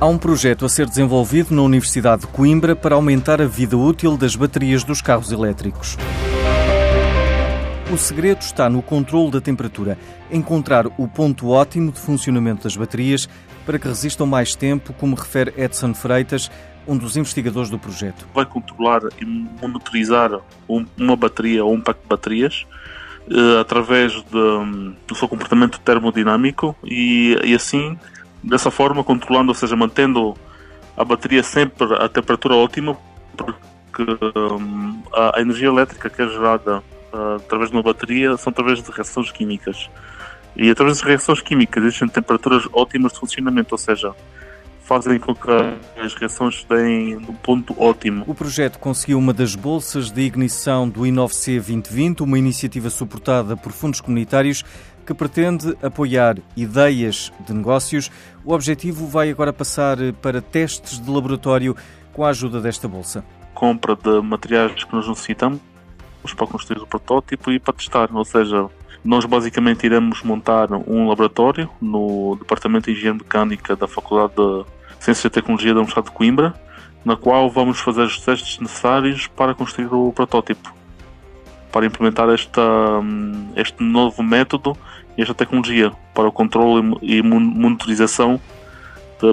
Há um projeto a ser desenvolvido na Universidade de Coimbra para aumentar a vida útil das baterias dos carros elétricos. O segredo está no controle da temperatura, encontrar o ponto ótimo de funcionamento das baterias para que resistam mais tempo, como refere Edson Freitas, um dos investigadores do projeto. Vai controlar e monitorizar uma bateria ou um pack de baterias eh, através de, do seu comportamento termodinâmico e, e assim dessa forma controlando, ou seja, mantendo a bateria sempre a temperatura ótima, porque um, a, a, energia elétrica que é gerada uh, através de uma bateria são através de reações químicas. E através das reações químicas existem temperaturas ótimas de funcionamento, ou seja, fazem com que as reações deem no ponto ótimo. O projeto conseguiu uma das bolsas de ignição do INOVC 2020, uma iniciativa suportada por fundos comunitários que pretende apoiar ideias de negócios. O objetivo vai agora passar para testes de laboratório com a ajuda desta bolsa. Compra de materiais que nós necessitamos para construir o protótipo e para testar, ou seja, nós basicamente iremos montar um laboratório no Departamento de Engenharia Mecânica da Faculdade de Ciências e Tecnologia da Universidade de Coimbra, na qual vamos fazer os testes necessários para construir o protótipo, para implementar esta, hum, este novo método e esta tecnologia para o controle e monitorização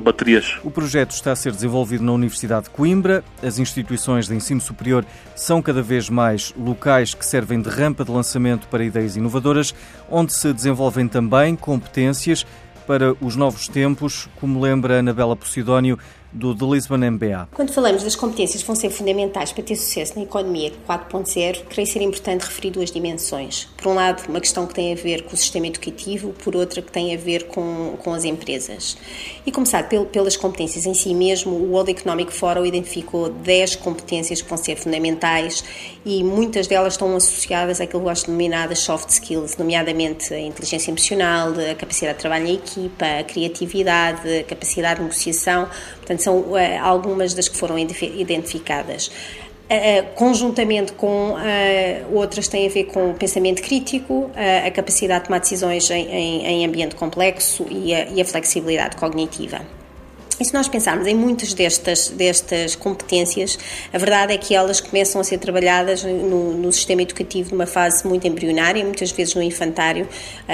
baterias. O projeto está a ser desenvolvido na Universidade de Coimbra. As instituições de ensino superior são cada vez mais locais que servem de rampa de lançamento para ideias inovadoras, onde se desenvolvem também competências para os novos tempos, como lembra Anabela Posidónio, do The Lisbon MBA. Quando falamos das competências que vão ser fundamentais para ter sucesso na economia 4.0, creio ser importante referir duas dimensões. Por um lado, uma questão que tem a ver com o sistema educativo, por outra, que tem a ver com, com as empresas. E começar pelas competências em si mesmo, o World Economic Forum identificou 10 competências que vão ser fundamentais e muitas delas estão associadas àquilo que gosto de denominar as soft skills, nomeadamente a inteligência emocional, a capacidade de trabalho em equipa, a criatividade, a capacidade de negociação. Portanto, Portanto, são uh, algumas das que foram identificadas. Conjuntamente com uh, outras têm a ver com o pensamento crítico, uh, a capacidade de tomar decisões em, em, em ambiente complexo e a, e a flexibilidade cognitiva. E se nós pensarmos em muitas destas, destas competências, a verdade é que elas começam a ser trabalhadas no, no sistema educativo numa fase muito embrionária, muitas vezes no infantário.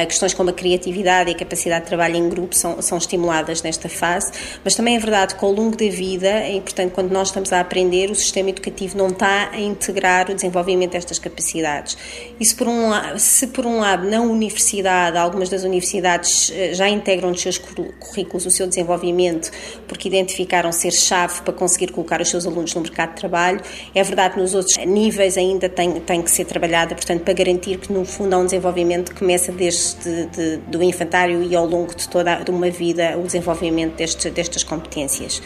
questões como a criatividade e a capacidade de trabalho em grupo são, são estimuladas nesta fase, mas também é verdade que ao longo da vida, é importante quando nós estamos a aprender, o sistema educativo não está a integrar o desenvolvimento destas capacidades. E se por um, se por um lado na universidade, algumas das universidades eh, já integram nos seus currículos o seu desenvolvimento, porque identificaram ser chave para conseguir colocar os seus alunos no mercado de trabalho. É verdade que nos outros níveis ainda tem, tem que ser trabalhada, portanto, para garantir que no fundo há um desenvolvimento que começa desde de, do infantário e ao longo de toda de uma vida o desenvolvimento destes, destas competências.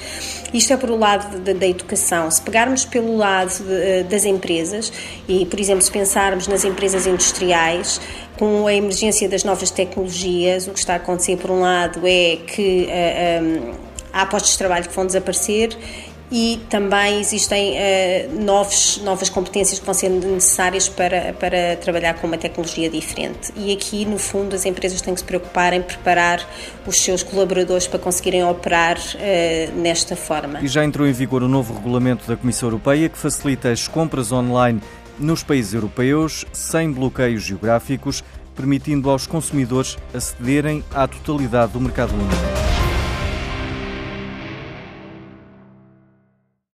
Isto é por o lado da, da educação. Se pegarmos pelo lado de, das empresas e, por exemplo, se pensarmos nas empresas industriais, com a emergência das novas tecnologias, o que está a acontecer, por um lado, é que uh, eh, um, eh, há postos de trabalho que vão desaparecer e também existem uh, novos, novas competências que vão ser necessárias para, para trabalhar com uma tecnologia diferente. E aqui, no fundo, as empresas têm que se preocupar em preparar os seus colaboradores para conseguirem operar uh, nesta forma. E já entrou em vigor o novo regulamento da Comissão Europeia que facilita as compras online nos países europeus sem bloqueios geográficos, permitindo aos consumidores acederem à totalidade do mercado único.